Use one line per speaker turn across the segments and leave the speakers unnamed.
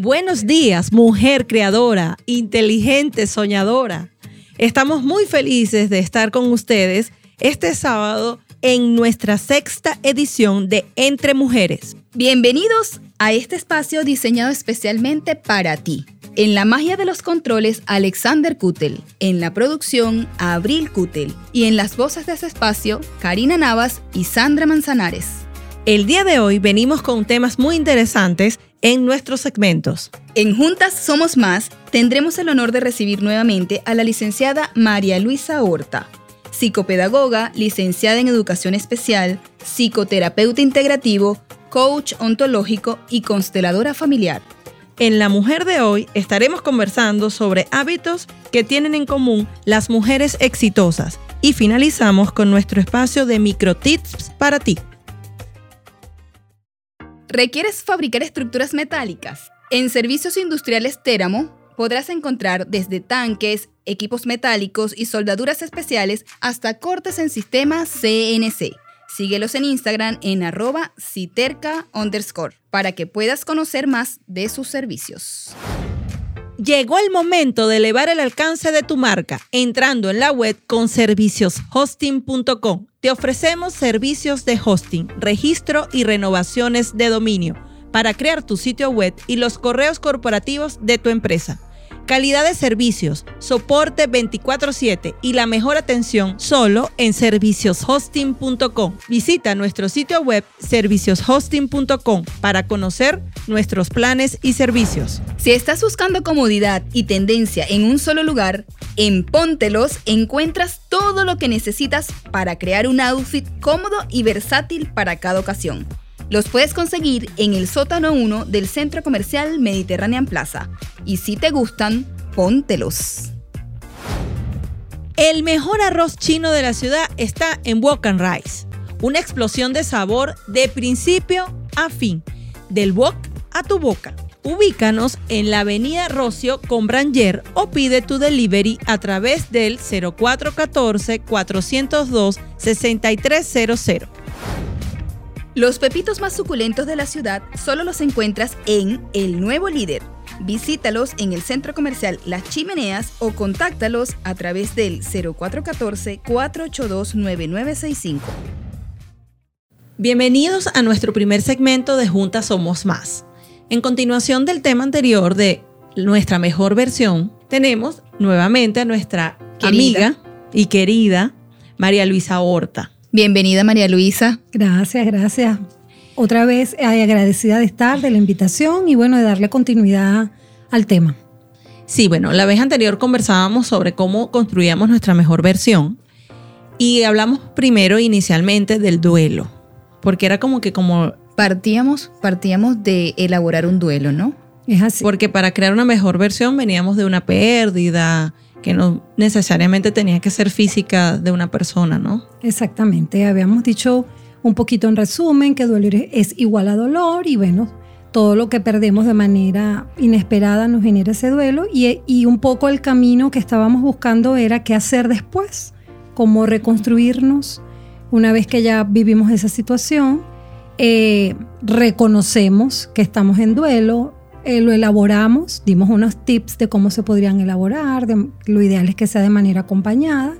Buenos días, mujer creadora, inteligente, soñadora. Estamos muy felices de estar con ustedes este sábado en nuestra sexta edición de Entre Mujeres.
Bienvenidos a este espacio diseñado especialmente para ti. En la magia de los controles, Alexander Kutel. En la producción, Abril Kutel. Y en las voces de ese espacio, Karina Navas y Sandra Manzanares.
El día de hoy venimos con temas muy interesantes en nuestros segmentos.
En Juntas Somos Más tendremos el honor de recibir nuevamente a la licenciada María Luisa Horta, psicopedagoga, licenciada en educación especial, psicoterapeuta integrativo, coach ontológico y consteladora familiar.
En La Mujer de hoy estaremos conversando sobre hábitos que tienen en común las mujeres exitosas y finalizamos con nuestro espacio de microtips para ti.
¿Requieres fabricar estructuras metálicas? En Servicios Industriales Téramo podrás encontrar desde tanques, equipos metálicos y soldaduras especiales hasta cortes en sistema CNC. Síguelos en Instagram en arroba citerca underscore para que puedas conocer más de sus servicios.
Llegó el momento de elevar el alcance de tu marca entrando en la web con servicioshosting.com. Te ofrecemos servicios de hosting, registro y renovaciones de dominio para crear tu sitio web y los correos corporativos de tu empresa calidad de servicios, soporte 24/7 y la mejor atención solo en servicioshosting.com. Visita nuestro sitio web servicioshosting.com para conocer nuestros planes y servicios.
Si estás buscando comodidad y tendencia en un solo lugar, en Póntelos encuentras todo lo que necesitas para crear un outfit cómodo y versátil para cada ocasión. Los puedes conseguir en el sótano 1 del Centro Comercial Mediterranean Plaza. Y si te gustan, póntelos.
El mejor arroz chino de la ciudad está en Wok and Rice. Una explosión de sabor de principio a fin, del wok a tu boca. Ubícanos en la avenida Rocio con Branger o pide tu delivery a través del 0414-402-6300.
Los pepitos más suculentos de la ciudad solo los encuentras en El Nuevo Líder. Visítalos en el centro comercial Las Chimeneas o contáctalos a través del 0414-482-9965.
Bienvenidos a nuestro primer segmento de Juntas Somos Más. En continuación del tema anterior de nuestra mejor versión, tenemos nuevamente a nuestra amiga y querida María Luisa Horta.
Bienvenida María Luisa.
Gracias, gracias. Otra vez agradecida de estar, de la invitación y bueno, de darle continuidad al tema.
Sí, bueno, la vez anterior conversábamos sobre cómo construíamos nuestra mejor versión y hablamos primero inicialmente del duelo, porque era como que como...
Partíamos, partíamos de elaborar un duelo, ¿no?
Es así. Porque para crear una mejor versión veníamos de una pérdida, que no necesariamente tenía que ser física de una persona, ¿no?
Exactamente, habíamos dicho un poquito en resumen que dolor es igual a dolor y bueno, todo lo que perdemos de manera inesperada nos genera ese duelo y, y un poco el camino que estábamos buscando era qué hacer después, cómo reconstruirnos una vez que ya vivimos esa situación. Eh, reconocemos que estamos en duelo, eh, lo elaboramos, dimos unos tips de cómo se podrían elaborar, lo ideal es que sea de manera acompañada.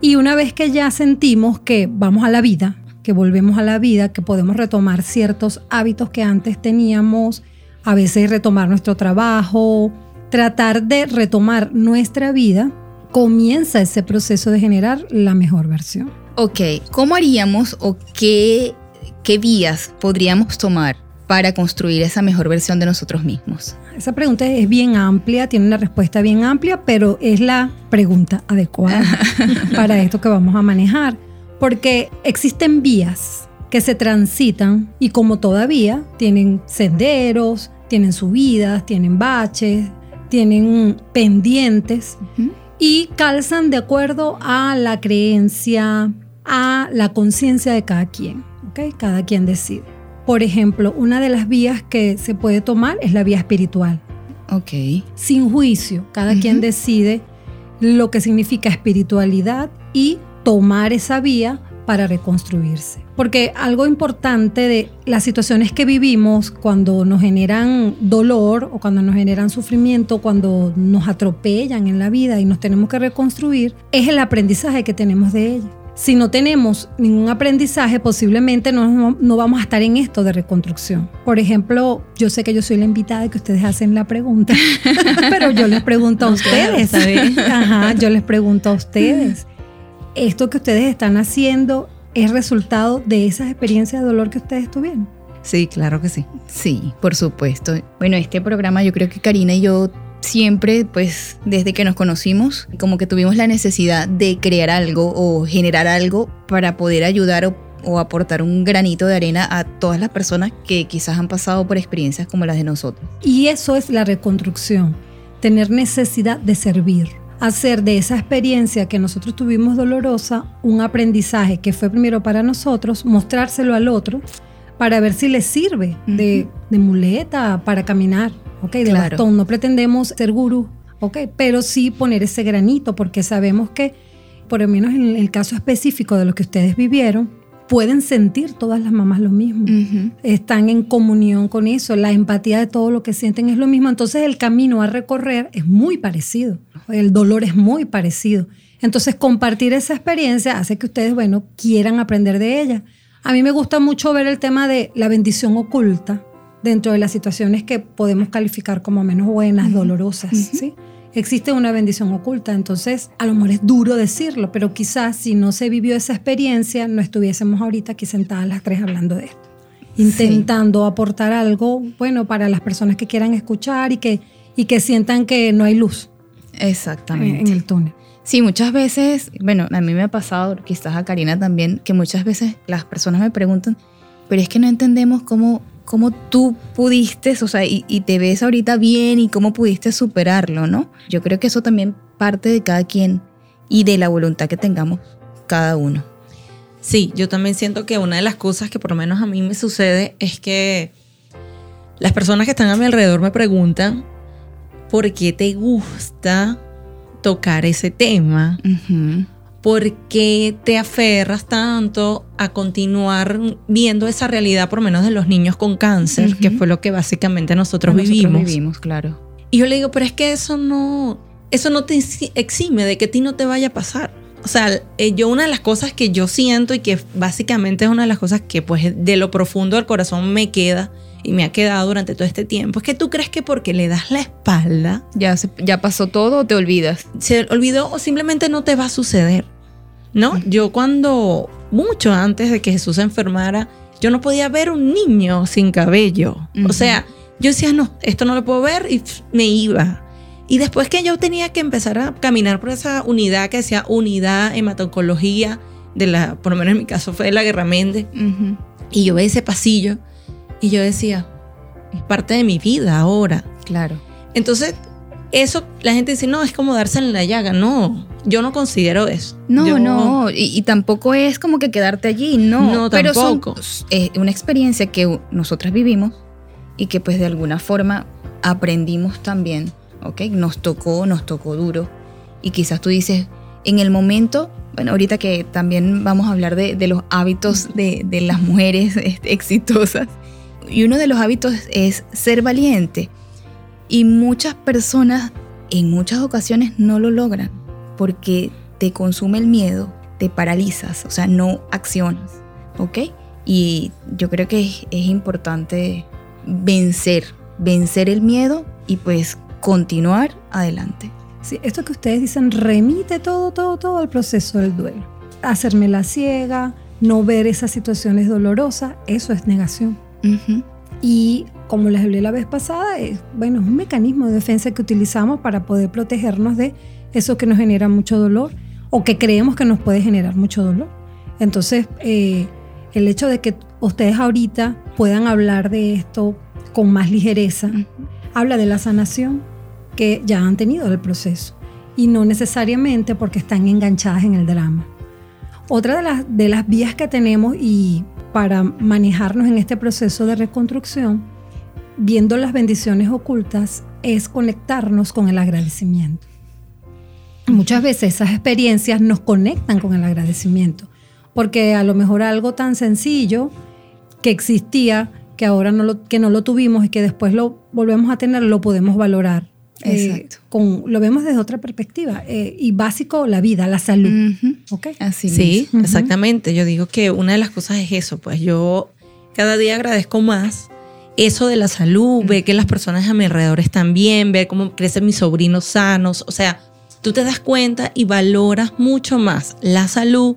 Y una vez que ya sentimos que vamos a la vida, que volvemos a la vida, que podemos retomar ciertos hábitos que antes teníamos, a veces retomar nuestro trabajo, tratar de retomar nuestra vida, comienza ese proceso de generar la mejor versión.
Ok, ¿cómo haríamos o qué, qué vías podríamos tomar para construir esa mejor versión de nosotros mismos?
Esa pregunta es bien amplia, tiene una respuesta bien amplia, pero es la pregunta adecuada para esto que vamos a manejar, porque existen vías que se transitan y como todavía tienen senderos, tienen subidas, tienen baches, tienen pendientes y calzan de acuerdo a la creencia, a la conciencia de cada quien. ¿ok? Cada quien decide. Por ejemplo, una de las vías que se puede tomar es la vía espiritual.
Ok.
Sin juicio, cada quien
Ujú.
decide lo que significa espiritualidad y tomar esa vía para reconstruirse. Porque algo importante de las situaciones que vivimos cuando nos generan dolor o cuando nos generan sufrimiento, cuando nos atropellan en la vida y nos tenemos que reconstruir, es el aprendizaje que tenemos de ella. Si no tenemos ningún aprendizaje, posiblemente no, no vamos a estar en esto de reconstrucción. Por ejemplo, yo sé que yo soy la invitada y que ustedes hacen la pregunta, pero yo les pregunto a ustedes. Ajá, yo les pregunto a ustedes. ¿Esto que ustedes están haciendo es resultado de esas experiencias de dolor que ustedes tuvieron?
Sí, claro que sí.
Sí, por supuesto. Bueno, este programa yo creo que Karina y yo siempre, pues desde que nos conocimos, como que tuvimos la necesidad de crear algo o generar algo para poder ayudar o, o aportar un granito de arena a todas las personas que quizás han pasado por experiencias como las de nosotros.
Y eso es la reconstrucción, tener necesidad de servir, hacer de esa experiencia que nosotros tuvimos dolorosa un aprendizaje que fue primero para nosotros, mostrárselo al otro para ver si le sirve de, de muleta para caminar, ¿ok? De
Claro.
bastón. No pretendemos ser gurú, ¿ok? Pero sí poner ese granito porque sabemos que, por lo menos en el caso específico de lo que ustedes vivieron, pueden sentir todas las mamás lo mismo
Ujú.
están en comunión con eso, la empatía de todo lo que sienten es lo mismo, entonces el camino a recorrer es muy parecido, el dolor es muy parecido. Entonces compartir esa experiencia hace que ustedes, bueno, quieran aprender de ella. A mí me gusta mucho ver el tema de la bendición oculta dentro de las situaciones que podemos calificar como menos buenas, dolorosas, ¿sí? Existe una bendición oculta, entonces a lo mejor es duro decirlo, pero quizás si no se vivió esa experiencia, no estuviésemos ahorita aquí sentadas las tres hablando de esto intentando aportar algo bueno para las personas que quieran escuchar y que, y que sientan que no hay luz en,
Exactamente.
en el túnel.
Sí, muchas veces, bueno, a mí me ha pasado, quizás a Karina también, que muchas veces las personas me preguntan, pero es que no entendemos cómo, cómo tú pudiste, o sea, y, y te ves ahorita bien y cómo pudiste superarlo, ¿no? Yo creo que eso también parte de cada quien y de la voluntad que tengamos cada uno.
Sí, yo también siento que una de las cosas que por lo menos a mí me sucede es que las personas que están a mi alrededor me preguntan por qué te gusta tocar ese tema. Por qué te aferras tanto a continuar viendo esa realidad por menos de los niños con cáncer,
Ujú.
que fue lo que básicamente nosotros,
Nosotros
vivimos.
vivimos, claro.
Y yo le digo, pero es que eso no, eso no te exi- exime de que a ti no te vaya a pasar. O sea, eh, yo una de las cosas que yo siento y que básicamente es una de las cosas que pues de lo profundo del corazón me queda y me ha quedado durante todo este tiempo, es que tú crees que porque le das la espalda,
Ya, se- ya pasó todo o te olvidas.
se olvidó o simplemente no te va a suceder. ¿No? Yo cuando, mucho antes de que Jesús se enfermara, yo no podía ver un niño sin cabello. O
Ujú.
sea, yo decía, no, esto no lo puedo ver y pf, me iba. Y después que yo tenía que empezar a caminar por esa unidad que decía unidad hematoncología, de la, por lo menos en mi caso fue de la Guerra Méndez,
Ujú.
y yo veía ese pasillo y yo decía, es parte de mi vida ahora.
Claro.
Entonces, eso la gente dice, no, es como darse en la llaga. No, yo no considero eso.
No,
Yo-
no, y, y tampoco es como que quedarte allí, no.
No,
pero son-
tampoco.
es una experiencia que nosotras vivimos y que pues de alguna forma aprendimos también, ¿ok? Nos tocó, nos tocó duro. Y quizás tú dices, en el momento, bueno, ahorita que también vamos a hablar de, de los hábitos de, de las mujeres este, exitosas, y uno de los hábitos es ser valiente. Y muchas personas en muchas ocasiones no lo logran porque te consume el miedo, te paralizas, o sea, no accionas, ¿ok? Y yo creo que es, es importante vencer, vencer el miedo y pues continuar adelante.
Sí, esto que ustedes dicen remite todo, todo, todo al proceso del duelo. Hacerme la ciega, no ver esas situaciones dolorosas, eso es negación. Y como les hablé la vez pasada, es, bueno, es un mecanismo de defensa que utilizamos para poder protegernos de eso que nos genera mucho dolor o que creemos que nos puede generar mucho dolor. Entonces, eh, el hecho de que ustedes ahorita puedan hablar de esto con más ligereza, habla de la sanación porque ya han tenido el proceso y no necesariamente porque están enganchadas en el drama. Otra de las, de las vías que tenemos y para manejarnos en este proceso de reconstrucción, viendo las bendiciones ocultas, es conectarnos con el agradecimiento. Muchas veces esas experiencias nos conectan con el agradecimiento, porque a lo mejor algo tan sencillo que existía, que ahora no lo, que no lo tuvimos y que después lo volvemos a tener, lo podemos valorar. Eh,
Exacto.
con, lo vemos desde otra perspectiva. eh, y básico, la vida, la salud.
Ujú.
¿ok?
Así
Sí,
mismo.
exactamente. Yo digo que una de las cosas es eso, pues yo cada día agradezco más eso de la salud, ver que las personas a mi alrededor están bien, ver cómo crecen mis sobrinos sanos, o sea, tú te das cuenta y valoras mucho más la salud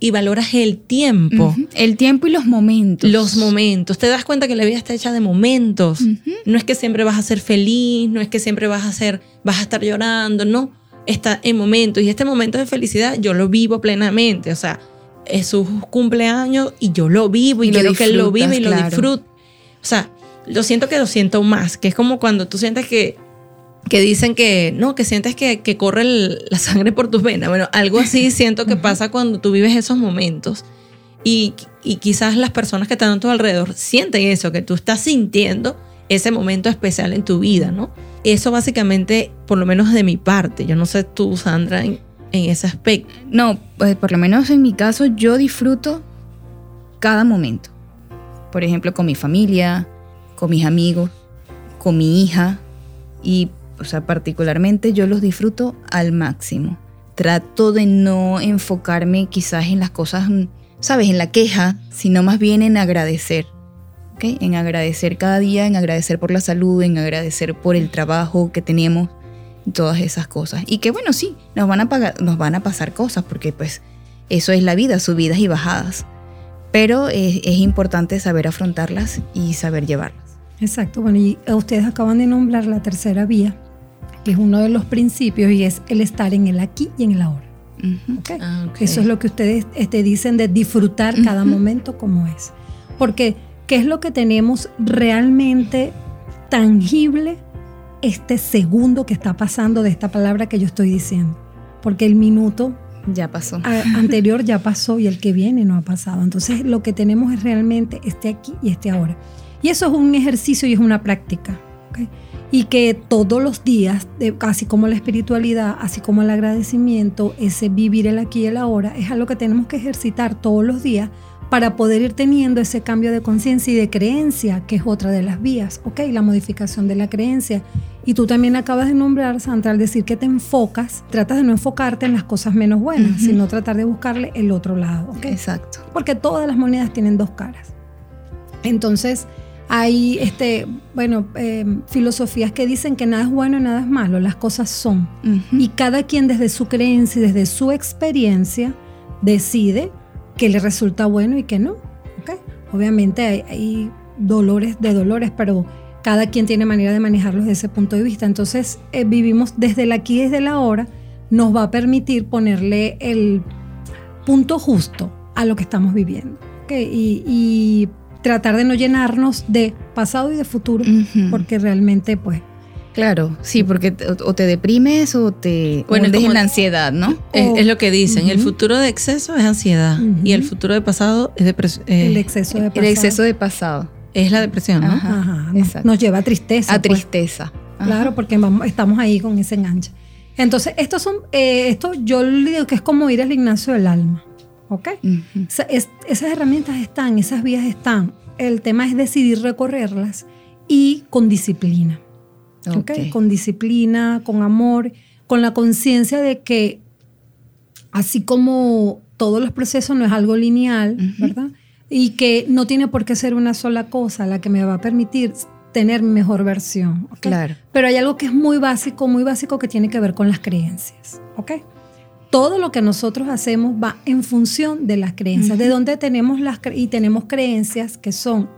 y valoras el tiempo.
El tiempo y los momentos.
Los momentos, te das cuenta que la vida está hecha de momentos. No es que siempre vas a ser feliz, no es que siempre vas a ser, vas a estar llorando, no. Está en momentos y este momento de felicidad yo lo vivo plenamente. O sea, es su cumpleaños y yo lo vivo y, quiero que él lo viva y lo disfrute. O sea, lo siento que lo siento más, que es como cuando tú sientes que, que dicen que, no, que sientes que, que corre el- la sangre por tus venas. Bueno, algo así siento que pasa cuando tú vives esos momentos. Y, y quizás las personas que están a tu alrededor sienten eso, que tú estás sintiendo ese momento especial en tu vida, ¿no? Eso básicamente, por lo menos de mi parte, yo no sé tú, Sandra, en, en ese aspecto.
No, pues por lo menos en mi caso yo disfruto cada momento. Por ejemplo, con mi familia, con mis amigos, con mi hija y, o sea, particularmente yo los disfruto al máximo. Trato de no enfocarme quizás en las cosas, mm, sabes, en la queja, sino más bien en agradecer. ¿ok? En agradecer cada día, en agradecer por la salud, en agradecer por el trabajo que tenemos, todas esas cosas. Y que bueno, sí, nos van a, pagar, nos van a pasar cosas porque pues eso es la vida, subidas y bajadas. Pero es, es importante saber afrontarlas y saber llevarlas.
Exacto. Bueno, y ustedes acaban de nombrar la tercera vía, que es uno de los principios y es el estar en el aquí y en el ahora.
Ujú.
¿ok?
Ah, ok.
Eso es lo que ustedes este, dicen de disfrutar cada momento como es. Porque, ¿qué es lo que tenemos realmente tangible este segundo que está pasando de esta palabra que yo estoy diciendo? Porque el minuto
Ya pasó.
anterior ya pasó y el que viene no ha pasado. Entonces, lo que tenemos es realmente este aquí y este ahora. Y eso es un ejercicio y es una práctica. ¿ok? Y que todos los días, así como la espiritualidad, así como el agradecimiento, ese vivir el aquí y el ahora, es algo que tenemos que ejercitar todos los días para poder ir teniendo ese cambio de conciencia y de creencia, que es otra de las vías, ¿ok? La modificación de la creencia. Y tú también acabas de nombrar, Sandra, al decir que te enfocas, tratas de no enfocarte en las cosas menos buenas, sino tratar de buscarle el otro lado, ¿ok?
Exacto.
porque todas las monedas tienen dos caras. Entonces, hay este, bueno, eh, filosofías que dicen que nada es bueno y nada es malo, las cosas son. Y cada quien desde su creencia y desde su experiencia decide que le resulta bueno y que no. ¿ok? Obviamente hay, hay dolores de dolores, pero cada quien tiene manera de manejarlos desde ese punto de vista. Entonces, eh, vivimos desde el aquí y desde el ahora, nos va a permitir ponerle el punto justo a lo que estamos viviendo. ¿ok? Y, y tratar de no llenarnos de pasado y de futuro, porque realmente, pues,
Claro, sí, porque te- o te deprimes o te
Bueno,
hundes
como-
en la ansiedad, ¿no?
Es, es lo que dicen, el futuro de exceso es ansiedad y el futuro de pasado es, depres- eh,
el exceso de
El
pasado.
exceso de pasado.
es la depresión, ¿no?
Ajá.
Ajá, nos,
exacto.
nos lleva a tristeza.
A
pues.
tristeza. Ajá.
Claro, porque vamos, estamos ahí con ese enganche. Entonces, estos son, eh, esto yo le digo que es como ir al gimnasio del alma. ¿Ok? Es- esas herramientas están, esas vías están. El tema es decidir recorrerlas y con disciplina. ¿ok?
Ok.
Con disciplina, con amor, con la conciencia de que así como todos los procesos no es algo lineal. ¿verdad? Y que no tiene por qué ser una sola cosa la que me va a permitir tener mi mejor versión. ¿ok?
Claro.
Pero hay algo que es muy básico, muy básico que tiene que ver con las creencias, ¿ok? Todo lo que nosotros hacemos va en función de las creencias, de donde tenemos las y tenemos creencias que son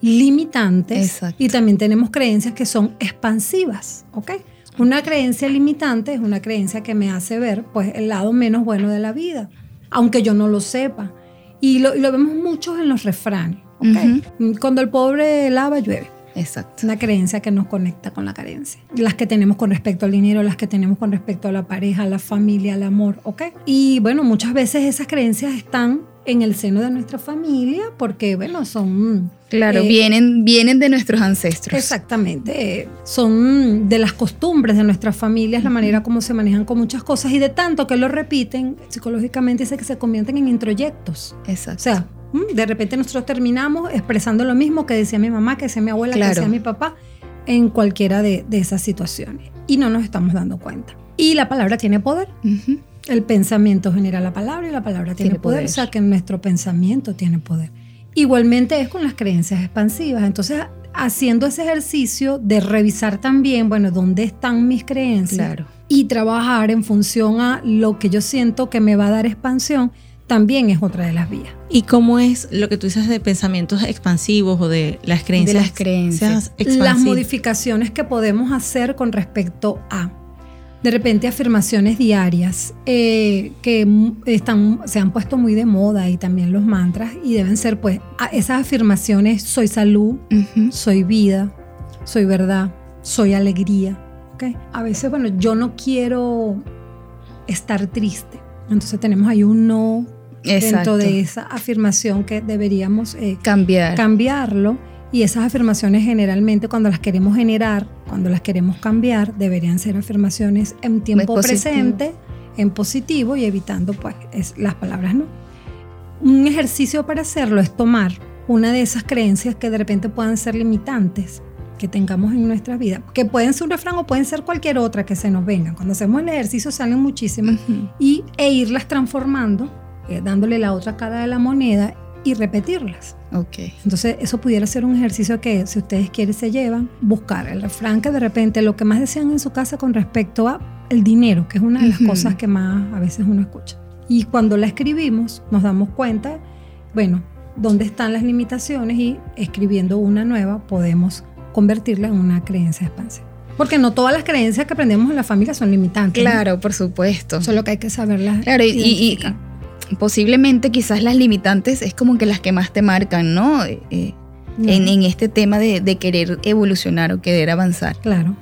limitantes
Exacto.
y también tenemos creencias que son expansivas, ¿ok? Una creencia limitante es una creencia que me hace ver pues el lado menos bueno de la vida, aunque yo no lo sepa. Y lo, y lo vemos mucho en los refranes, ¿ok? Cuando el pobre lava, llueve.
Exacto.
Una creencia que nos conecta con la carencia. Las que tenemos con respecto al dinero, las que tenemos con respecto a la pareja, la familia, el amor, ¿ok? Y bueno, muchas veces esas creencias están en el seno de nuestra familia porque, bueno, son...
Claro,
eh,
vienen, vienen de nuestros ancestros.
Exactamente. eh, Son de las costumbres de nuestras familias, la manera como se manejan con muchas cosas y de tanto que lo repiten, psicológicamente dice que se convierten en introyectos.
Exacto.
O sea, de repente nosotros terminamos expresando lo mismo que decía mi mamá, que decía mi abuela,
Claro.
que decía mi papá, en cualquiera de, de esas situaciones. Y no nos estamos dando cuenta. Y la palabra tiene poder. El pensamiento genera la palabra y la palabra tiene,
Tiene
poder.
poder.
O sea que nuestro pensamiento tiene poder. Igualmente es con las creencias expansivas. Entonces, haciendo ese ejercicio de revisar también, bueno, dónde están mis creencias
Claro.
y trabajar en función a lo que yo siento que me va a dar expansión, también es otra de las vías.
¿Y cómo es lo que tú dices de pensamientos expansivos o de las creencias?
De las creencias.
Las modificaciones que podemos hacer con respecto a, de repente, afirmaciones diarias eh, que están, se han puesto muy de moda y también los mantras y deben ser, pues, esas afirmaciones, soy salud, soy vida, soy verdad, soy alegría. ¿ok? A veces, bueno, yo no quiero estar triste. Entonces tenemos ahí un no
Exacto.
dentro de esa afirmación que deberíamos eh,
Cambiar.
cambiarlo. Y esas afirmaciones generalmente cuando las queremos generar, cuando las queremos cambiar, deberían ser afirmaciones en tiempo presente, en positivo y evitando pues es- las palabras no. Un ejercicio para hacerlo es tomar una de esas creencias que de repente puedan ser limitantes que tengamos en nuestra vida, que pueden ser un refrán o pueden ser cualquier otra que se nos vengan. Cuando hacemos el ejercicio salen muchísimas
Ujú.
y, e irlas transformando, eh, dándole la otra cara de la moneda y repetirlas.
Ok.
Entonces, eso pudiera ser un ejercicio que, si ustedes quieren, se llevan. Buscar el refrán que de repente lo que más decían en su casa con respecto a el dinero, que es una de las cosas que más a veces uno escucha. Y cuando la escribimos, nos damos cuenta, bueno, dónde están las limitaciones y escribiendo una nueva podemos convertirla en una creencia expansiva. Porque no todas las creencias que aprendemos en la familia son limitantes. ¿no?
Claro, por supuesto.
Solo que hay que saberlas.
Claro, y, y posiblemente quizás las limitantes es como que las que más te marcan, ¿no? Eh, eh, en, en este tema de, de querer evolucionar o querer avanzar.
Claro.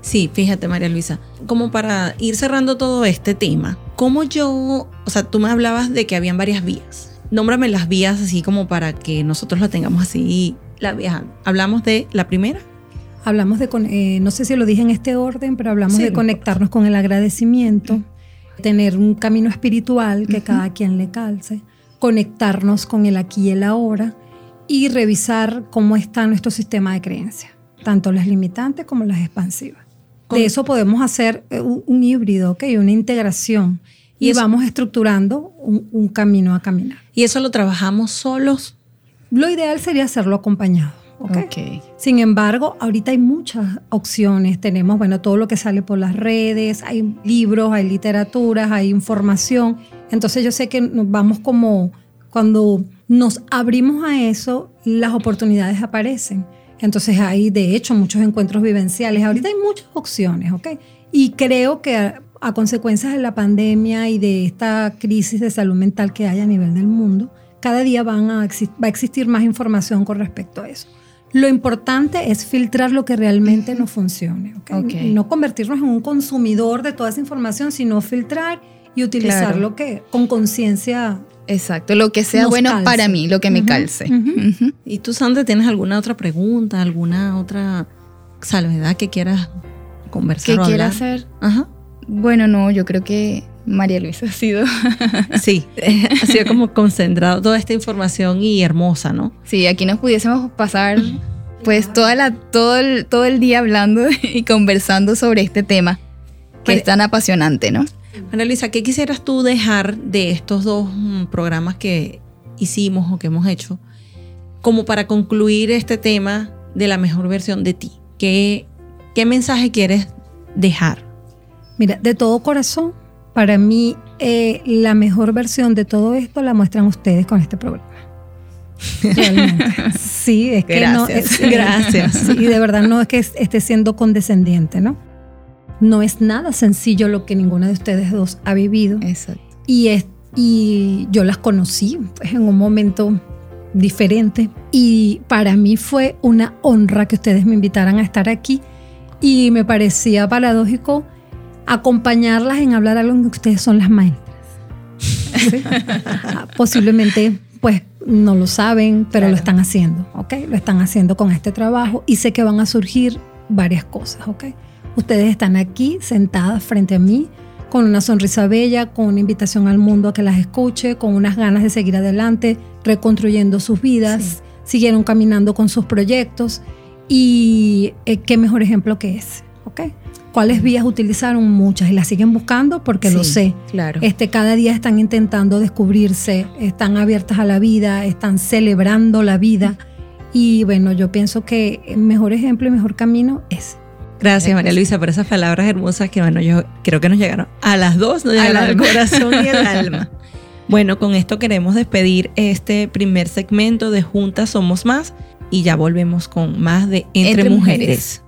Sí, fíjate María Luisa, como para ir cerrando todo este tema, ¿cómo yo, o sea, tú me hablabas de que habían varias vías. Nómbrame las vías así como para que nosotros la tengamos así, la. Hablamos de la primera.
Hablamos de, con- eh, no sé si lo dije en este orden, pero hablamos
Sí,
de
no
conectarnos con el agradecimiento, tener un camino espiritual que cada quien le calce, conectarnos con el aquí y el ahora y revisar cómo está nuestro sistema de creencias, tanto las limitantes como las expansivas. De eso podemos hacer eh, un, un híbrido, ¿ok? una integración y,
Y eso-
vamos estructurando un, un camino a caminar.
Y eso lo trabajamos solos.
Lo ideal sería hacerlo acompañado. ¿Ok?
Ok.
Sin embargo, ahorita hay muchas opciones. Tenemos, bueno, todo lo que sale por las redes, hay libros, hay literaturas, hay información. Entonces yo sé que nos vamos como, cuando nos abrimos a eso, las oportunidades aparecen. Entonces hay, de hecho, muchos encuentros vivenciales. Ahorita hay muchas opciones, ¿ok? Y creo que a, a consecuencias de la pandemia y de esta crisis de salud mental que hay a nivel del mundo, cada día van va a existir más información con respecto a eso. Lo importante es filtrar lo que realmente nos funcione. ¿ok?
Ok.
No convertirnos en un consumidor de toda esa información, sino filtrar y utilizar
Claro.
lo que con conciencia.
Exacto. Lo que sea
Nos
bueno
calce.
para mí, lo que me calce.
¿Y tú, Sandra, tienes alguna otra pregunta, alguna otra salvedad que quieras conversar
¿Qué
o
quiere
hablar?
hacer?
Ajá.
Bueno, no, yo creo que María Luisa ha sido.
Sí, ha sido como concentrado toda esta información y hermosa, ¿no?
Sí, aquí nos pudiésemos pasar pues toda la, todo, el, todo el día hablando y conversando sobre este tema que es tan apasionante, ¿no?
Ana Luisa, ¿qué quisieras tú dejar de estos dos mm, programas que hicimos o que hemos hecho como para concluir este tema de la mejor versión de ti? ¿Qué, qué mensaje quieres dejar?
Mira, de todo corazón, para mí eh, la mejor versión de todo esto la muestran ustedes con este programa. Realmente. Sí, es que no.
Gracias.
es-
Gracias.
Y de verdad no es que es- esté siendo condescendiente, ¿no? No es nada sencillo lo que ninguna de ustedes dos ha vivido.
Exacto.
Y, es, y yo las conocí pues, en un momento diferente. Y para mí fue una honra que ustedes me invitaran a estar aquí. Y me parecía paradójico acompañarlas en hablar algo que ustedes son las maestras. ¿Sí? Posiblemente, pues, no lo saben, pero
Claro.
lo están haciendo, ¿ok? Lo están haciendo con este trabajo y sé que van a surgir varias cosas, ¿ok? Ustedes están aquí sentadas frente a mí con una sonrisa bella, con una invitación al mundo a que las escuche, con unas ganas de seguir adelante, reconstruyendo sus vidas, siguieron caminando con sus proyectos y eh, qué mejor ejemplo que ese, ¿ok? ¿Cuáles vías utilizaron? Muchas y las siguen buscando porque lo
Sí,
sé.
Claro.
Este, cada día están intentando descubrirse, están abiertas a la vida, están celebrando la vida. Y bueno, yo pienso que el mejor ejemplo y mejor camino es.
Gracias, María Luisa, por esas palabras hermosas que, bueno, yo creo que nos llegaron a las dos, nos
Al
llegaron al corazón y el alma. Bueno, con esto queremos despedir este primer segmento de Juntas Somos Más y ya volvemos con más de Entre,
Entre
mujeres.
Mujeres.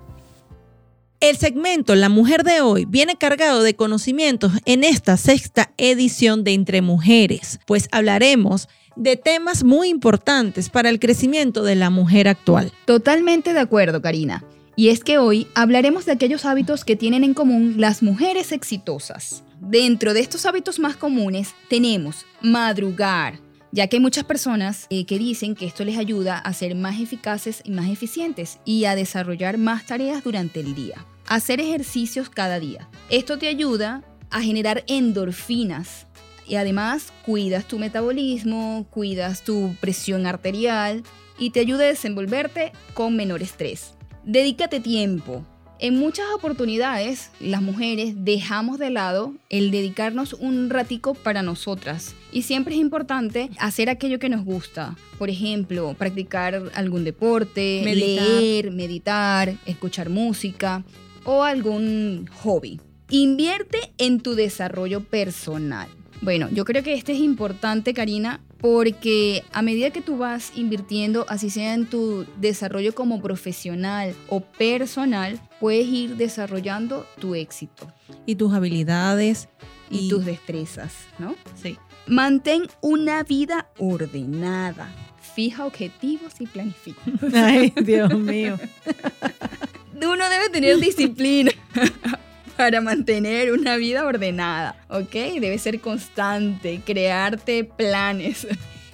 El segmento La Mujer de hoy viene cargado de conocimientos en esta sexta edición de Entre Mujeres, pues hablaremos de temas muy importantes para el crecimiento de la mujer actual.
Totalmente de acuerdo, Karina. Y es que hoy hablaremos de aquellos hábitos que tienen en común las mujeres exitosas. Dentro de estos hábitos más comunes tenemos madrugar, ya que hay muchas personas eh, que dicen que esto les ayuda a ser más eficaces y más eficientes y a desarrollar más tareas durante el día. Hacer ejercicios cada día. Esto te ayuda a generar endorfinas y además cuidas tu metabolismo, cuidas tu presión arterial y te ayuda a desenvolverte con menor estrés. Dedícate tiempo. En muchas oportunidades, las mujeres dejamos de lado el dedicarnos un ratico para nosotras. Y siempre es importante hacer aquello que nos gusta. Por ejemplo, practicar algún deporte,
Meditar.
leer, meditar, escuchar música o algún hobby. Invierte en tu desarrollo personal. Bueno, yo creo que este es importante, Karina, porque a medida que tú vas invirtiendo, así sea en tu desarrollo como profesional o personal, puedes ir desarrollando tu éxito
Y tus habilidades
y, tus destrezas, ¿no?
Sí.
Mantén una vida ordenada. Fija objetivos y planifica.
Ay, Dios mío.
Uno debe tener disciplina para mantener una vida ordenada, ¿ok? Debe ser constante, crearte planes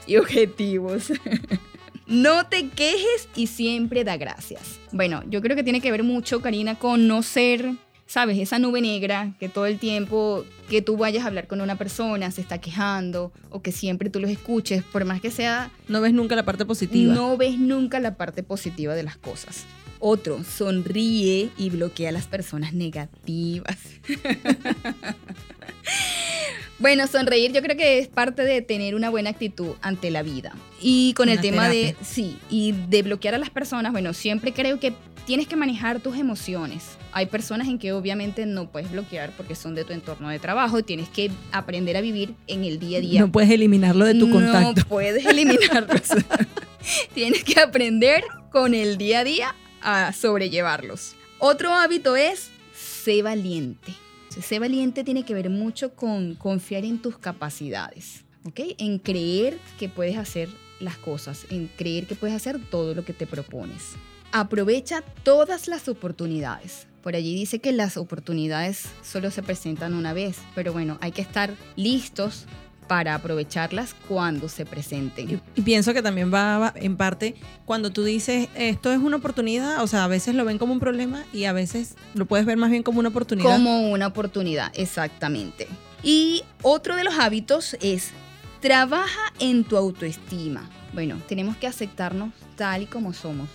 y objetivos. No te quejes y siempre da gracias. Bueno, yo creo que tiene que ver mucho, Karina, con no ser, sabes, esa nube negra que todo el tiempo que tú vayas a hablar con una persona se está quejando o que siempre tú los escuches, por más que sea
No ves nunca la parte positiva.
no ves nunca la parte positiva de las cosas. Otro, sonríe y bloquea a las personas negativas. bueno, sonreír yo creo que es parte de tener una buena actitud ante la vida. Y con el tema de, sí, y de bloquear a las personas, bueno, siempre creo que tienes que manejar tus emociones. Hay personas en que obviamente no puedes bloquear porque son de tu entorno de trabajo y tienes que aprender a vivir en el día a día.
No puedes eliminarlo de tu contacto.
No puedes eliminarlos. Tienes que aprender con el día a día a sobrellevarlos. Otro hábito es sé valiente. Sé valiente tiene que ver mucho con confiar en tus capacidades, ¿ok? En creer que puedes hacer las cosas, en creer que puedes hacer todo lo que te propones. Aprovecha todas las oportunidades. Por allí dice que las oportunidades solo se presentan una vez, pero bueno, hay que estar listos para aprovecharlas cuando se presenten.
Y, pienso que también va, en parte cuando tú dices esto es una oportunidad, o sea, a veces lo ven como un problema y a veces lo puedes ver más bien como una oportunidad.
Como una oportunidad, exactamente. Y otro de los hábitos es trabaja en tu autoestima. Bueno, tenemos que aceptarnos tal y como somos.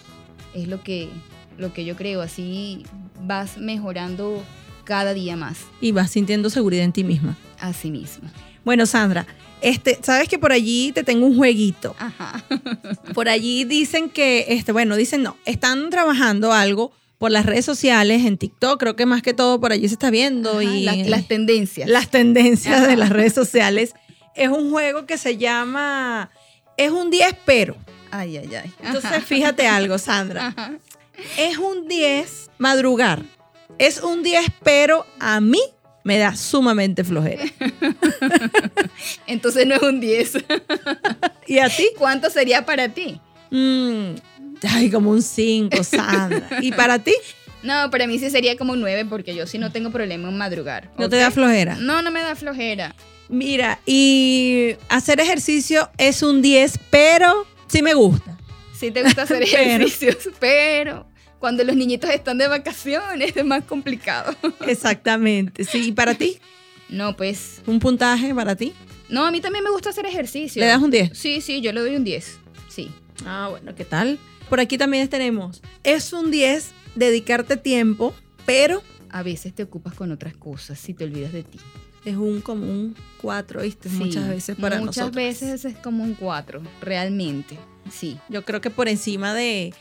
Es lo que, lo que yo creo. Así vas mejorando cada día más
Y vas sintiendo seguridad en ti misma.
a sí mismo.
Bueno, Sandra, este, sabes que por allí te tengo un jueguito.
Ajá.
Por allí dicen que, este, bueno, dicen no, están trabajando algo por las redes sociales, en TikTok, creo que más que todo por allí se está viendo
Ajá,
y
las, las tendencias.
las tendencias de las redes sociales. Es un juego que se llama, es un 10 pero.
Ay, ay, ay.
Entonces, fíjate algo, Sandra. Es un 10 madrugar. Es un 10 pero a mí me da sumamente flojera.
Entonces no es un 10.
¿Y a ti?
¿Cuánto sería para ti?
Mm, ay, como un 5, Sandra. ¿Y para ti?
No, para mí sí sería como un 9 porque yo sí no tengo problema en madrugar.
¿No te da flojera?
No, no me da flojera.
Mira, y hacer ejercicio es un 10, pero sí me gusta.
Sí te gusta hacer
Pero-
ejercicios, pero cuando los niñitos están de vacaciones es más complicado.
Exactamente. Sí, ¿y para ti?
No, pues,
¿Un puntaje para ti?
no, a mí también me gusta hacer ejercicio.
¿Le das un 10?
Sí, sí, yo le doy un 10. Sí.
Ah, bueno, ¿qué tal? Por aquí también tenemos, es un 10 dedicarte tiempo, pero
A veces te ocupas con otras cosas si te olvidas de ti.
es un como un 4, ¿viste?
Sí,
Muchas veces para
Muchas
nosotros.
veces es como un 4, realmente. Sí.
Yo creo que por encima de...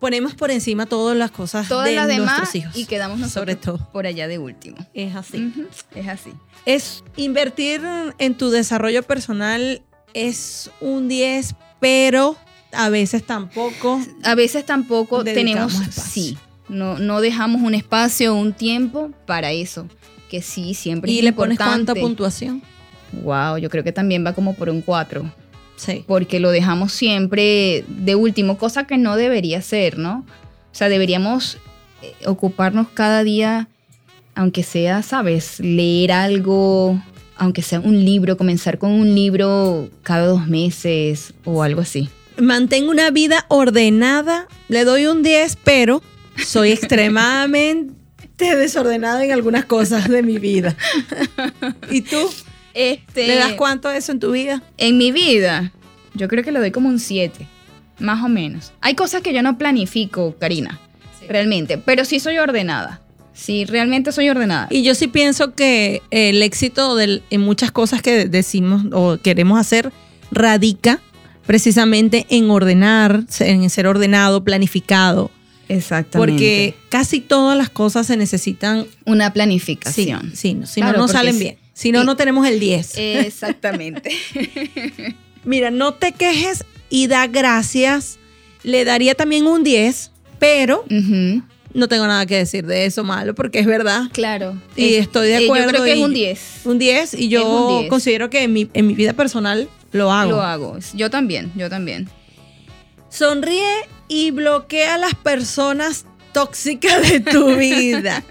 Ponemos por encima todas las cosas
Todas
de
las demás
nuestros hijos.
y quedamos nosotros
Sobre todo.
por allá de último.
Es así.
Es así.
Es invertir en tu desarrollo personal es un 10, pero a veces tampoco.
A veces tampoco tenemos,
espacio.
sí, no, no dejamos un espacio un tiempo para eso, que sí, siempre
¿Y
es
le pones cuánta puntuación?
Wow, yo creo que también va como por un 4,
Sí.
porque lo dejamos siempre de último, cosa que no debería ser, ¿no? O sea, deberíamos eh, ocuparnos cada día, aunque sea, ¿sabes? Leer algo, aunque sea un libro, comenzar con un libro cada dos meses o algo así.
Mantengo una vida ordenada, le doy un 10, pero soy extremadamente desordenada en algunas cosas de mi vida. ¿Y tú?
Este,
¿Le das cuánto a eso en tu vida?
En mi vida, yo creo que le doy como un 7, más o menos. Hay cosas que yo no planifico, Karina, realmente, pero sí soy ordenada. Sí, realmente soy ordenada.
Y yo sí pienso que el éxito del- en muchas cosas que decimos o queremos hacer radica precisamente en ordenar, en ser ordenado, planificado,
Exactamente.
porque casi todas las cosas se necesitan.
una
Sí,
planificación.
sí, no, si
Claro,
no, no salen
sí.
bien. Si no,
Y-
no tenemos el 10.
Exactamente.
Mira, no te quejes y da gracias. Le daría también un 10, pero no tengo nada que decir de eso malo, porque es verdad.
Claro.
Y
Es-
estoy de
eh,
acuerdo.
Yo creo que
y-
es un 10.
Un 10 y yo
Es un 10.
considero que en mi, en mi vida personal lo hago.
Lo hago. Yo también, yo también.
Sonríe y bloquea a las personas tóxicas de tu vida.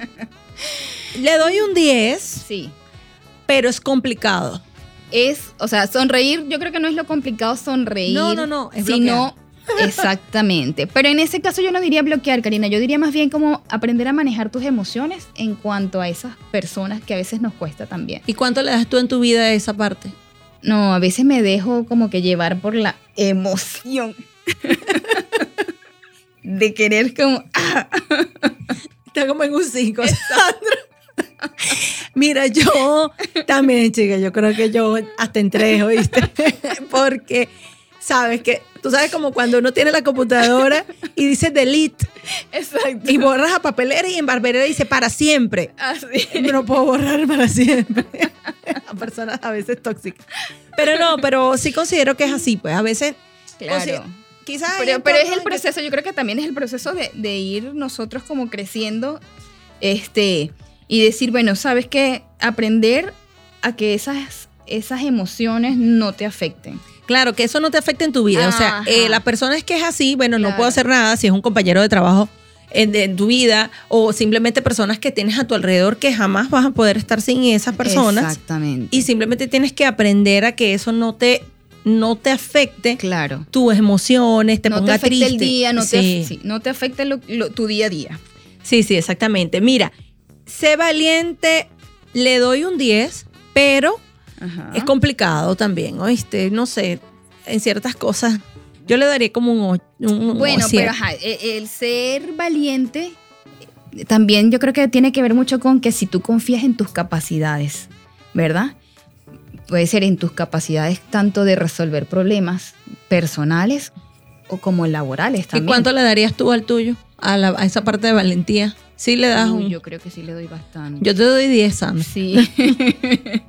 Le doy un 10,
Sí.
pero es complicado.
es, o sea, sonreír, yo creo que no es lo complicado sonreír.
No, no, no, es
sino exactamente. Pero en ese caso yo no diría bloquear, Karina, yo diría más bien como aprender a manejar tus emociones en cuanto a esas personas que a veces nos cuesta también.
¿Y cuánto le das tú en tu vida a esa parte?
No, a veces me dejo como que llevar por la emoción de querer como ah,
Está como en un 5, Sandra. Mira, yo también, chica, yo creo que yo hasta en tres, ¿oíste? Porque, ¿sabes que Tú sabes como cuando uno tiene la computadora y dice delete
exacto.
y borras a papelera y en barberera dice para siempre.
Así.
No puedo borrar para siempre. A personas a veces tóxicas. Pero no, pero sí considero que es así, pues a veces.
Claro.
Quizás.
Pero, pero es el proceso, yo creo que también es el proceso de, de ir nosotros como creciendo este, y decir, bueno, sabes que aprender a que esas, esas emociones no te afecten.
Claro, que eso no te afecta en tu vida. O sea, eh, la persona es que es así, bueno, no puedo hacer nada si es un compañero de trabajo en, en tu vida o simplemente personas que tienes a tu alrededor que jamás vas a poder estar sin esas personas.
Exactamente.
Y simplemente tienes que aprender a que eso no te, no te afecte
claro.
tus emociones, te
no te
ponga
afecte
triste.
el día, no,
sí.
te, sí, no te afecte lo- lo- tu día a día.
sí, sí, exactamente. Mira, sé valiente, le doy un 10, pero
Ajá.
es complicado también, ¿oíste? No sé, en ciertas cosas yo le daría como un, un,
Bueno, pero ajá, e- el ser valiente eh, también yo creo que tiene que ver mucho con que si tú confías en tus capacidades, ¿verdad? Puede ser en tus capacidades tanto de resolver problemas personales o como laborales
¿Y
también.
cuánto le darías tú al tuyo? A, la- a esa parte de valentía. Sí le das
Uy,
un...
yo creo que sí le doy bastante.
Yo te doy 10, Sandra.
Sí.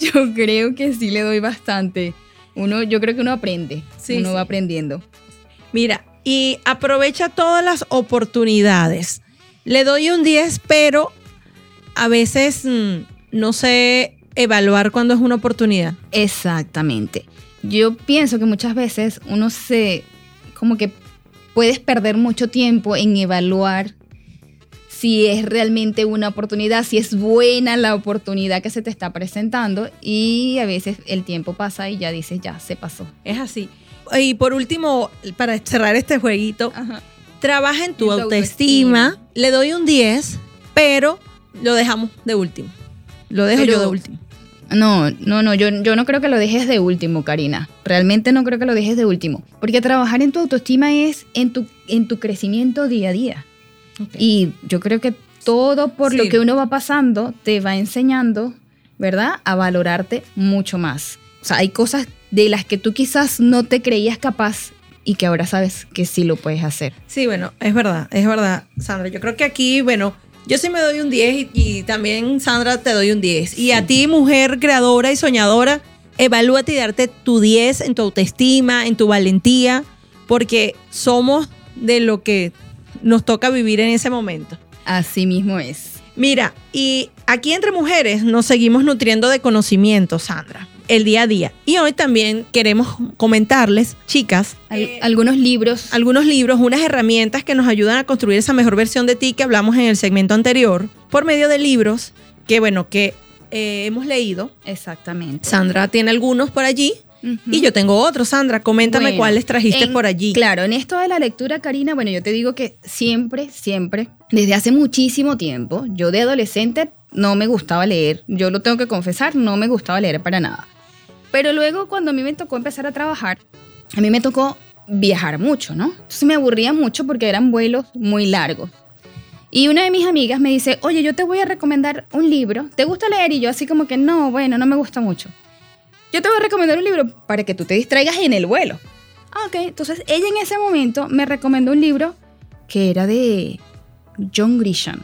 yo creo que sí le doy bastante. Uno, yo creo que uno aprende.
Sí,
uno
sí.
va aprendiendo.
Mira, y aprovecha todas las oportunidades. Le doy un 10, pero a veces mm, no sé evaluar cuándo es una oportunidad.
Exactamente. yo pienso que muchas veces uno se, como que puedes perder mucho tiempo en evaluar si es realmente una oportunidad, si es buena la oportunidad que se te está presentando y a veces el tiempo pasa y ya dices, ya, se pasó.
Es así. Y por último, para cerrar este jueguito, trabaja en tu,
En tu
autoestima.
autoestima.
Le doy un 10, pero lo dejamos de último. Lo dejo
Pero-
yo de último.
No, no, no, yo, yo no creo que lo dejes de último, Karina. Realmente no creo que lo dejes de último. Porque trabajar en tu autoestima es en tu, en tu crecimiento día a día. Y yo creo que todo por
Sí.
lo que uno va pasando te va enseñando, ¿verdad? A valorarte mucho más. O sea, hay cosas de las que tú quizás no te creías capaz y que ahora sabes que sí lo puedes hacer.
Sí, bueno, es verdad, es verdad, Sandra. Yo creo que aquí, bueno, yo sí me doy un 10 y, y también, Sandra, te doy un 10. Y a ti, mujer creadora y soñadora, evalúate y darte tu 10 en tu autoestima, en tu valentía, porque somos de lo que nos toca vivir en ese momento.
Así mismo es.
Mira, y aquí entre mujeres nos seguimos nutriendo de conocimiento, Sandra, el día a día. Y hoy también queremos comentarles, chicas, eh,
algunos libros.
algunos libros, unas herramientas que nos ayudan a construir esa mejor versión de ti que hablamos en el segmento anterior, por medio de libros que, bueno, que eh, hemos leído.
Exactamente.
Sandra tiene algunos por allí y yo tengo otros. Sandra, coméntame
Bueno,
cuáles trajiste
en-
por allí.
Claro, en esto de la lectura, Karina, bueno, yo te digo que siempre, siempre, desde hace muchísimo tiempo, yo de adolescente no me gustaba leer. Yo lo tengo que confesar, no me gustaba leer para nada. Pero luego cuando a mí me tocó empezar a trabajar, a mí me tocó viajar mucho, ¿no? Entonces me aburría mucho porque eran vuelos muy largos. Y una de mis amigas me dice, oye, yo te voy a recomendar un libro. ¿Te gusta leer? Y yo así como que no, bueno, no me gusta mucho. Yo te voy a recomendar un libro para que tú te distraigas en el vuelo. Ah, ok. Entonces ella en ese momento me recomendó un libro que era de John Grisham,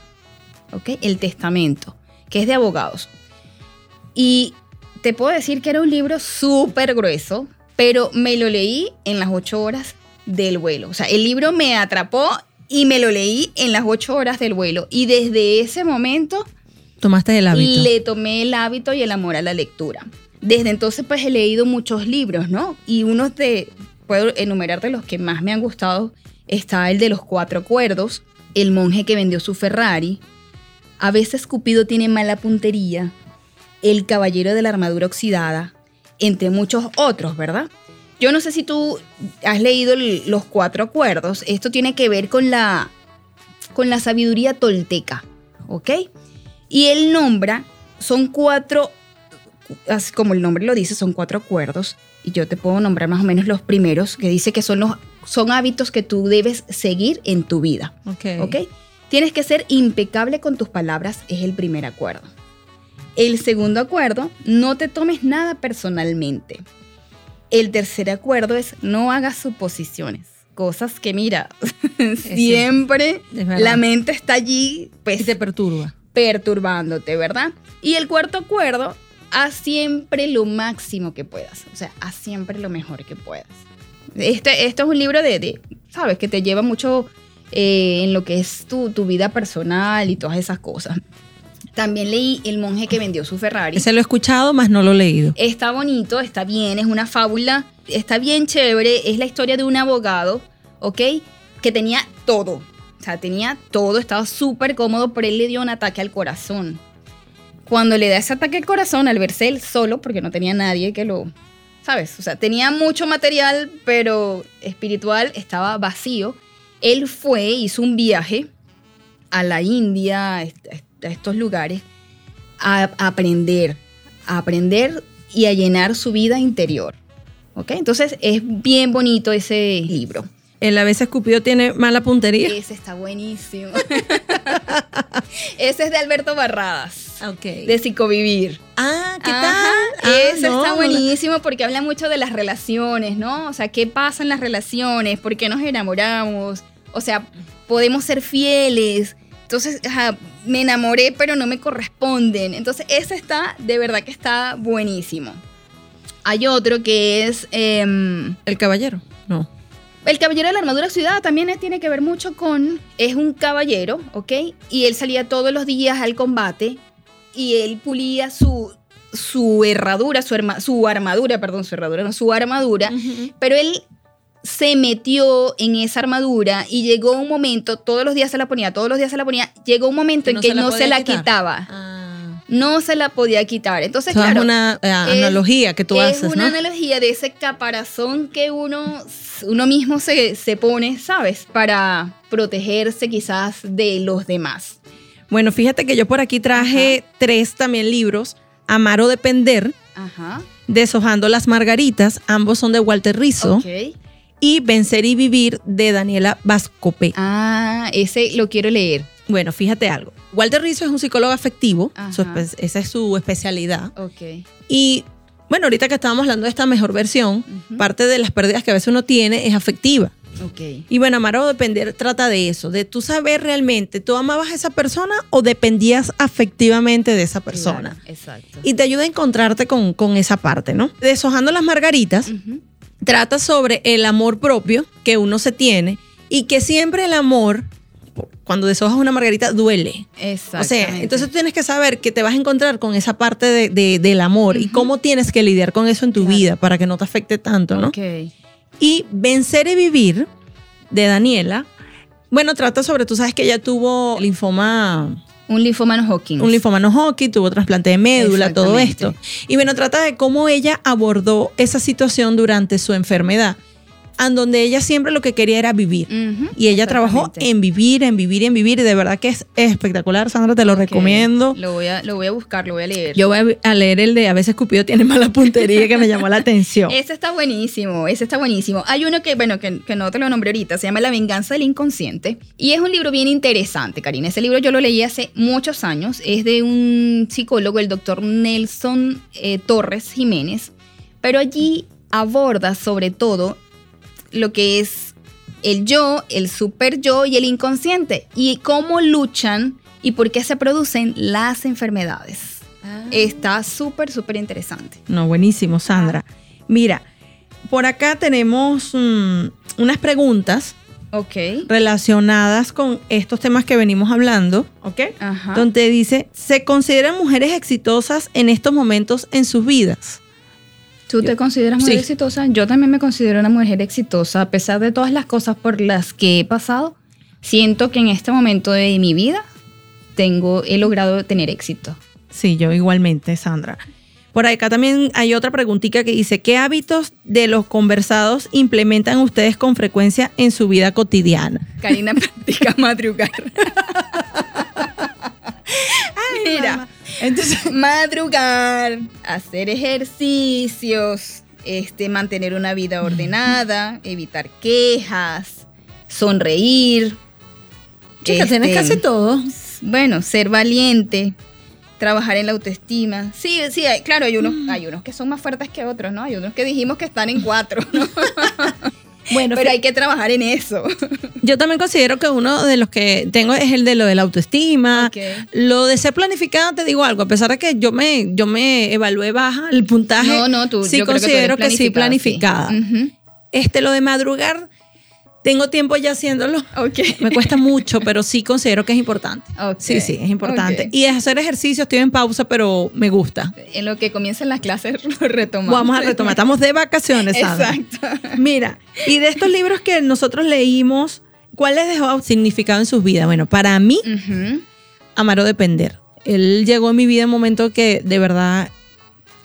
¿ok? El Testamento, que es de abogados. Y te puedo decir que era un libro súper grueso, pero me lo leí en las ocho horas del vuelo. O sea, el libro me atrapó y me lo leí en las ocho horas del vuelo. Y desde ese momento
Tomaste el hábito.
le tomé el hábito y el amor a la lectura. Desde entonces pues he leído muchos libros, ¿no? Y uno de, puedo enumerar de los que más me han gustado, está el de los cuatro acuerdos, El monje que vendió su Ferrari, A veces Cupido tiene mala puntería, El caballero de la armadura oxidada, entre muchos otros, ¿verdad? Yo no sé si tú has leído los cuatro acuerdos, esto tiene que ver con la, con la sabiduría tolteca, ¿ok? Y él nombra, son cuatro, así como el nombre lo dice, son cuatro acuerdos. Y yo te puedo nombrar más o menos los primeros, que dice que son, los, son hábitos que tú debes seguir en tu vida.
Ok.
¿Ok? Tienes que ser impecable con tus palabras, es el primer acuerdo. El segundo acuerdo, no te tomes nada personalmente. El tercer acuerdo es no hagas suposiciones. Cosas que, mira, siempre la mente está allí, pues
Y te perturba.
perturbándote, ¿verdad? Y el cuarto acuerdo, haz siempre lo máximo que puedas, o sea, haz siempre lo mejor que puedas. Este, esto es un libro de, de, ¿sabes? Que te lleva mucho eh, en lo que es tu, tu vida personal y todas esas cosas. También leí El monje que vendió su Ferrari.
Ese lo he escuchado, más no lo he leído.
Está bonito, está bien, es una fábula, está bien chévere, es la historia de un abogado, ¿ok? Que tenía todo, o sea, tenía todo, estaba súper cómodo, pero él le dio un ataque al corazón. Cuando le da ese ataque al corazón, al verse él solo, porque no tenía nadie que lo, ¿sabes? O sea, tenía mucho material, pero espiritual estaba vacío. Él fue, hizo un viaje a la India, a est- a estos lugares, a aprender, a aprender y a llenar su vida interior. ¿Ok? Entonces es bien bonito ese libro.
El a veces Cupido tiene mala puntería.
Ese está buenísimo. ese es de Alberto Barradas,
Ok.
de Psicovivir.
ah, ¿qué
Ajá,
tal? Ah,
Ese
no,
está
no
buenísimo porque habla mucho de las relaciones, ¿no? O sea, ¿qué pasa en las relaciones? ¿Por qué nos enamoramos? O sea, podemos ser fieles. Entonces, ajá, me enamoré, pero no me corresponden. Entonces, ese está, de verdad que está buenísimo. Hay otro que es em,
El caballero. No.
el caballero de la armadura oxidada también tiene que ver mucho con, es un caballero, ¿ok? Y él salía todos los días al combate y él pulía su, su herradura, su, arma- su armadura, perdón, su herradura, no, su armadura, pero él se metió en esa armadura y llegó un momento, todos los días se la ponía, todos los días se la ponía, llegó un momento en que no se la
quitar.
quitaba,
Ah.
no se la podía quitar. Entonces, claro,
es una eh, analogía que tú
es
haces,
una
¿no?
analogía de ese caparazón que uno, uno mismo se, se pone, ¿sabes? Para protegerse quizás de los demás.
Bueno, fíjate que yo por aquí traje tres también libros. Amar o Depender,
Ajá.
Deshojando las Margaritas, ambos son de Walter Rizzo.
Ok.
Y Vencer y Vivir de Daniela Vascope.
Ah, ese lo quiero leer.
Bueno, fíjate algo. Walter Rizzo es un psicólogo afectivo, su esa es su especialidad.
Ok.
Y bueno, ahorita que estábamos hablando de esta mejor versión, parte de las pérdidas que a veces uno tiene es afectiva.
Ok.
Y bueno, amar o depender trata de eso, de tú saber realmente, ¿tú amabas a esa persona o dependías afectivamente de esa persona?
Claro, exacto.
Y te ayuda a encontrarte con, con esa parte, ¿no? Deshojando las margaritas. Trata sobre el amor propio que uno se tiene y que siempre el amor, cuando deshojas una margarita, duele. O
Exactamente.
sea, entonces tú tienes que saber que te vas a encontrar con esa parte de- de- del amor y cómo tienes que lidiar con eso en tu
Claro.
vida para que no te afecte tanto, ¿no?
Ok.
Y Vencer y Vivir de Daniela, bueno, trata sobre, tú sabes que ella tuvo linfoma,
Un linfoma no Hodgkin.
un linfoma no Hodgkin, tuvo trasplante de médula, todo esto. Y bueno, trata de cómo ella abordó esa situación durante su enfermedad, en donde ella siempre lo que quería era vivir. Y ella trabajó en vivir, en vivir, en vivir, y de verdad que es espectacular, Sandra, te lo recomiendo.
Lo voy, a, lo voy a buscar, lo voy a leer.
Yo voy a- a leer el de A veces Cupido tiene mala puntería que me llamó la atención.
Ese está buenísimo, ese está buenísimo. Hay uno que, bueno, que, que no te lo nombré ahorita, se llama La venganza del inconsciente. Y es un libro bien interesante, Karina. Ese libro yo lo leí hace muchos años. Es de un psicólogo, el doctor Nelson eh, Torres Jiménez. Pero allí aborda sobre todo lo que es el yo, el super yo y el inconsciente. Y cómo luchan y por qué se producen las enfermedades. Está súper, súper interesante.
No, buenísimo, Sandra. Mira, por acá tenemos mm, unas preguntas
Ok.
relacionadas con estos temas que venimos hablando, ¿ok?
Ajá.
Donde dice, ¿se consideran mujeres exitosas en estos momentos en sus vidas?
¿Tú te consideras mujer
Sí.
exitosa? Yo también me considero una mujer exitosa. A pesar de todas las cosas por las que he pasado, siento que en este momento de mi vida tengo, he logrado tener éxito.
Sí, yo igualmente, Sandra. Por acá también hay otra preguntita que dice, ¿qué hábitos de los conversados implementan ustedes con frecuencia en su vida cotidiana?
Karina practica madrugar. Mira,
Entonces,
madrugar, hacer ejercicios, este, mantener una vida ordenada, evitar quejas, sonreír.
chica, tienes
este,
casi todo.
bueno, ser valiente, trabajar en la autoestima. Sí, sí, hay- claro, hay unos,
Mm.
hay unos que son más fuertes que otros, ¿no? Hay unos que dijimos que están en cuatro, ¿no?
Bueno,
Pero hay que trabajar en eso.
Yo también considero que uno de los que tengo es el de lo de la autoestima. Lo de ser planificada, te digo algo, a pesar de que yo me, yo me evalué baja el puntaje.
No, no, tú,
sí
yo creo que tú
considero
eres
que, sí planificada.
sí.
Este, lo de madrugar, tengo tiempo ya haciéndolo.
Ok.
Me cuesta mucho, pero sí considero que es importante. Sí, sí, es importante. Y hacer ejercicio, estoy en pausa, pero me gusta.
En lo que comiencen las clases lo retomamos.
Vamos a retomar. Estamos de vacaciones, Sandra.
Exacto.
Mira, y de estos libros que nosotros leímos, ¿cuál les dejó significado en sus vidas? Bueno, para mí,
Ujú.
Amar o Depender. Él llegó en mi vida en un momento que de verdad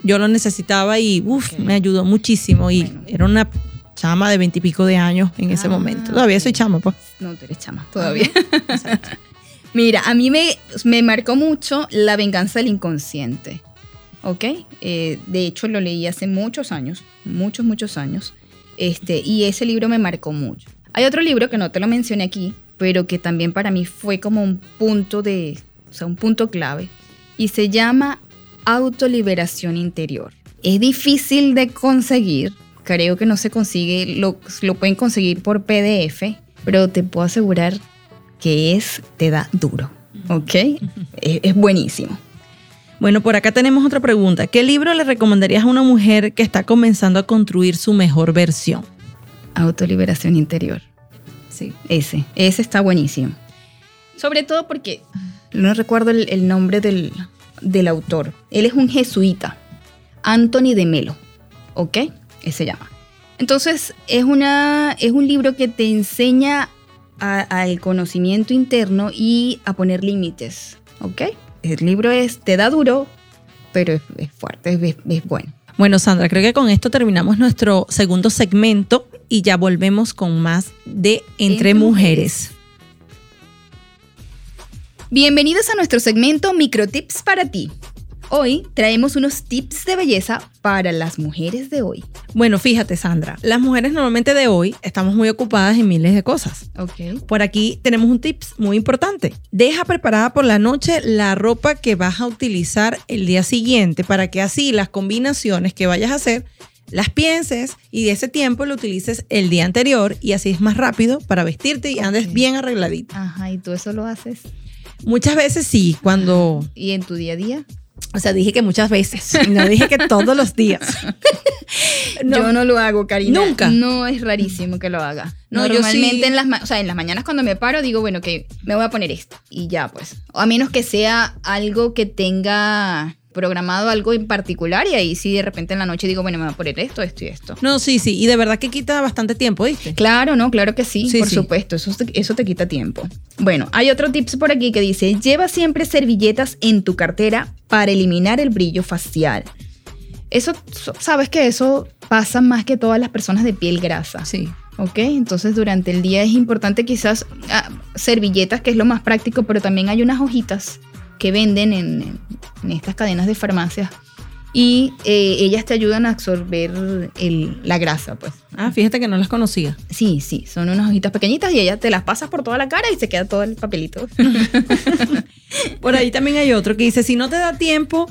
yo lo necesitaba y uf, me ayudó muchísimo. Y
Bueno.
era una chama de veintipico de años en ese
Ah,
momento. Todavía soy chama, pues.
No, tú eres chama todavía. Mira, a mí me, me marcó mucho La venganza del inconsciente. ¿Ok? Eh, de hecho, lo leí hace muchos años, muchos, muchos años. Este, y ese libro me marcó mucho. Hay otro libro que no te lo mencioné aquí, pero que también para mí fue como un punto de, o sea, un punto clave. Y se llama Autoliberación Interior. Es difícil de conseguir. Creo que no se consigue, lo, lo pueden conseguir por PDF, pero te puedo asegurar que es, te da duro. ¿Ok? es, es buenísimo.
Bueno, por acá tenemos otra pregunta. ¿Qué libro le recomendarías a una mujer que está comenzando a construir su mejor versión?
Autoliberación Interior.
Sí.
Ese, ese está buenísimo. Sobre todo porque no recuerdo el, el nombre del, del autor. Él es un jesuita, Anthony de Melo, ¿ok? Ese se llama. Entonces, es, una, es un libro que te enseña al conocimiento interno y a poner límites, ¿ok? El libro es, te da duro, pero es, fuerte, es, es bueno.
Bueno, Sandra, creo que con esto terminamos nuestro segundo segmento y ya volvemos con más de Entre, mujeres.
Bienvenidos a nuestro segmento Microtips para ti. Hoy traemos unos tips de belleza para las mujeres de hoy.
Bueno, fíjate, Sandra, las mujeres normalmente de hoy estamos muy ocupadas en miles de cosas.
Ok.
Por aquí tenemos un tips muy importante. Deja preparada por la noche la ropa que vas a utilizar el día siguiente para que así las combinaciones que vayas a hacer las pienses y de ese tiempo lo utilices el día anterior y así es más rápido para vestirte y andes bien arregladita.
Ajá, ¿y tú eso lo haces?
Muchas veces sí, cuando...
¿Y en tu día a día?
O sea, dije que muchas veces, no dije que todos los días.
Yo no lo hago, Karina.
Nunca.
No es rarísimo que lo haga. No, Normalmente en las, o sea, en las mañanas cuando me paro digo, bueno, que me voy a poner esto y ya pues. O a menos que sea algo que tenga programado algo en particular y ahí sí de repente en la noche digo, bueno, me voy a poner esto, esto y esto.
No, sí, sí, y de verdad que quita bastante tiempo, ¿viste?
Claro, no, claro que sí, por supuesto, eso te, eso te quita tiempo. Bueno, hay otro tips por aquí que dice, lleva siempre servilletas en tu cartera para eliminar el brillo facial. Eso, sabes que eso pasa más que todas las personas de piel grasa.
Sí.
¿ok? Entonces durante el día es importante quizás ah, servilletas, que es lo más práctico, pero también hay unas hojitas que venden en, estas cadenas de farmacias y eh, ellas te ayudan a absorber la grasa, pues.
Ah, fíjate que no las conocía.
Sí, sí, son unas hojitas pequeñitas y ellas te las pasas por toda la cara y se queda todo el papelito.
por ahí también hay otro que dice, si no te da tiempo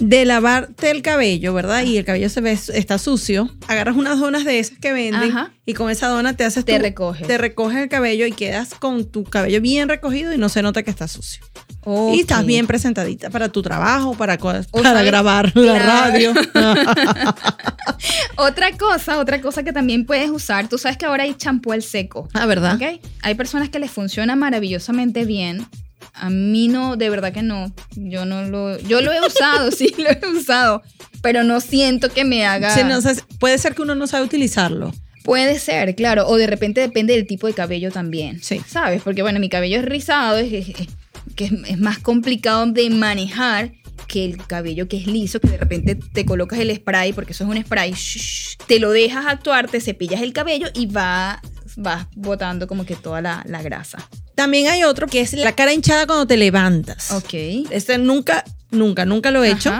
de lavarte el cabello, ¿verdad? Y el cabello se ve, está sucio, agarras unas donas de esas que venden y con esa dona te haces
te recoges.
Te recoges el cabello y quedas con tu cabello bien recogido y no se nota que está sucio. Y estás bien presentadita para tu trabajo, para, para grabar la radio.
otra cosa, otra cosa que también puedes usar, tú sabes que ahora hay champú al seco.
Ah, ¿verdad?
Hay personas que les funciona maravillosamente bien. A mí no, de verdad que no. Yo no lo, yo lo he usado, sí, lo he usado, pero no siento que me haga.
puede ser que uno no sabe utilizarlo.
Puede ser, claro, o de repente depende del tipo de cabello también.
Sí.
¿Sabes? Porque bueno, mi cabello es rizado, es que es, más complicado de manejar que el cabello que es liso, que de repente te colocas el spray, porque eso es un spray, te lo dejas actuar, te cepillas el cabello y va, vas botando como que toda la, grasa.
También hay otro que es la cara hinchada cuando te levantas.
Ok.
Este nunca, nunca, nunca lo he hecho.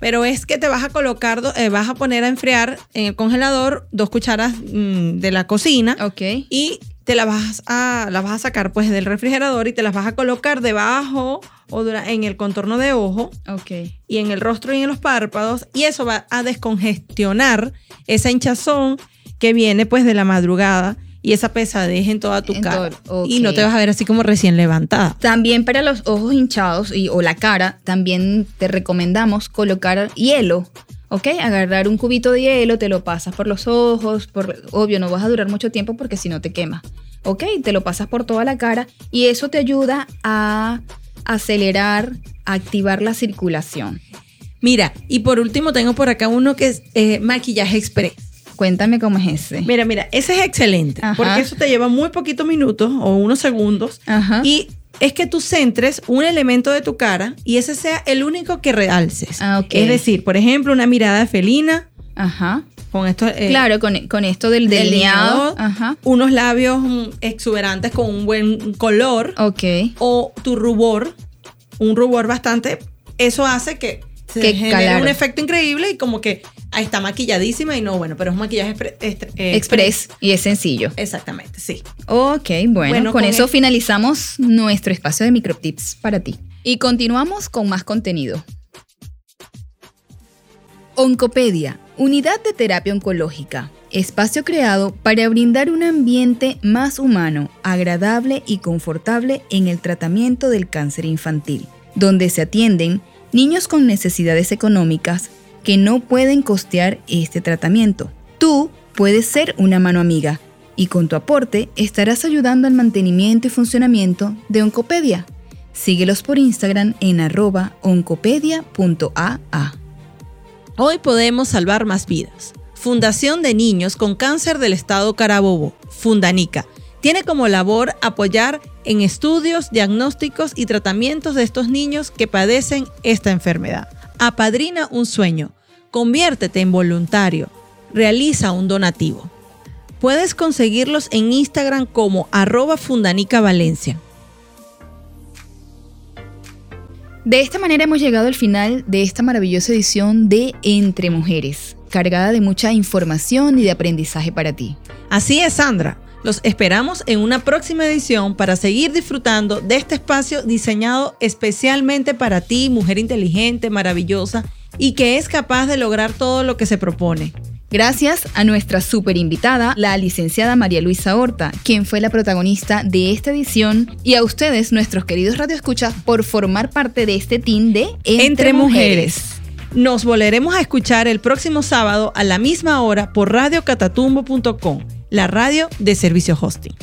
Pero es que te vas a colocar, eh, vas a poner a enfriar en el congelador dos cucharas mm, de la cocina.
Ok.
Y te las vas a, las vas a sacar pues del refrigerador y te las vas a colocar debajo o en el contorno de ojo. Y en el rostro y en los párpados. Y eso va a descongestionar esa hinchazón que viene pues de la madrugada y esa pesadez en toda tu cara. Y no te vas a ver así como recién levantada.
También para los ojos hinchados y, o la cara, también te recomendamos colocar hielo ¿ok? Agarrar un cubito de hielo, te lo pasas por los ojos, por, obvio no vas a durar mucho tiempo porque si no te quema, ¿ok? Te lo pasas por toda la cara y eso te ayuda a acelerar, a activar la circulación.
Mira, y por último tengo por acá uno que es eh, maquillaje express.
Cuéntame cómo es ese.
Mira, mira, ese es excelente, porque eso te lleva muy poquitos minutos o unos segundos
Ajá.
y es que tú centres un elemento de tu cara y ese sea el único que realces.
Ah,
es decir, por ejemplo, una mirada felina.
Ajá.
Con esto,
eh, claro, con, esto del delineado.
Ajá. Unos labios mm, exuberantes con un buen color.
Ok.
O tu rubor, un rubor bastante. Eso hace que que genera un efecto increíble y como que está maquilladísima y no, bueno, pero es un maquillaje
eh, express y es sencillo.
Exactamente, sí.
Ok, bueno, con, eso finalizamos nuestro espacio de microtips para ti. Y continuamos con más contenido. Oncopedia, unidad de terapia oncológica, espacio creado para brindar un ambiente más humano, agradable y confortable en el tratamiento del cáncer infantil, donde se atienden niños con necesidades económicas que no pueden costear este tratamiento. Tú puedes ser una mano amiga y con tu aporte estarás ayudando al mantenimiento y funcionamiento de Oncopedia. Síguelos por Instagram en arroba oncopedia.aa.
Hoy podemos salvar más vidas. Fundación de Niños con Cáncer del Estado Carabobo, Fundanica, tiene como labor apoyar en estudios, diagnósticos y tratamientos de estos niños que padecen esta enfermedad. Apadrina un sueño, conviértete en voluntario, realiza un donativo. Puedes conseguirlos en Instagram como arroba Fundanica Valencia.
De esta manera hemos llegado al final de esta maravillosa edición de Entre Mujeres, cargada de mucha información y de aprendizaje para ti.
Así es, Sandra. Los esperamos en una próxima edición para seguir disfrutando de este espacio diseñado especialmente para ti, mujer inteligente, maravillosa y que es capaz de lograr todo lo que se propone.
Gracias a nuestra super invitada, la licenciada María Luisa Horta, quien fue la protagonista de esta edición, y a ustedes, nuestros queridos radioescuchas, por formar parte de este team de
Entre, Mujeres. Nos volveremos a escuchar el próximo sábado a la misma hora por radiocatatumbo.com, la radio de servicio hosting.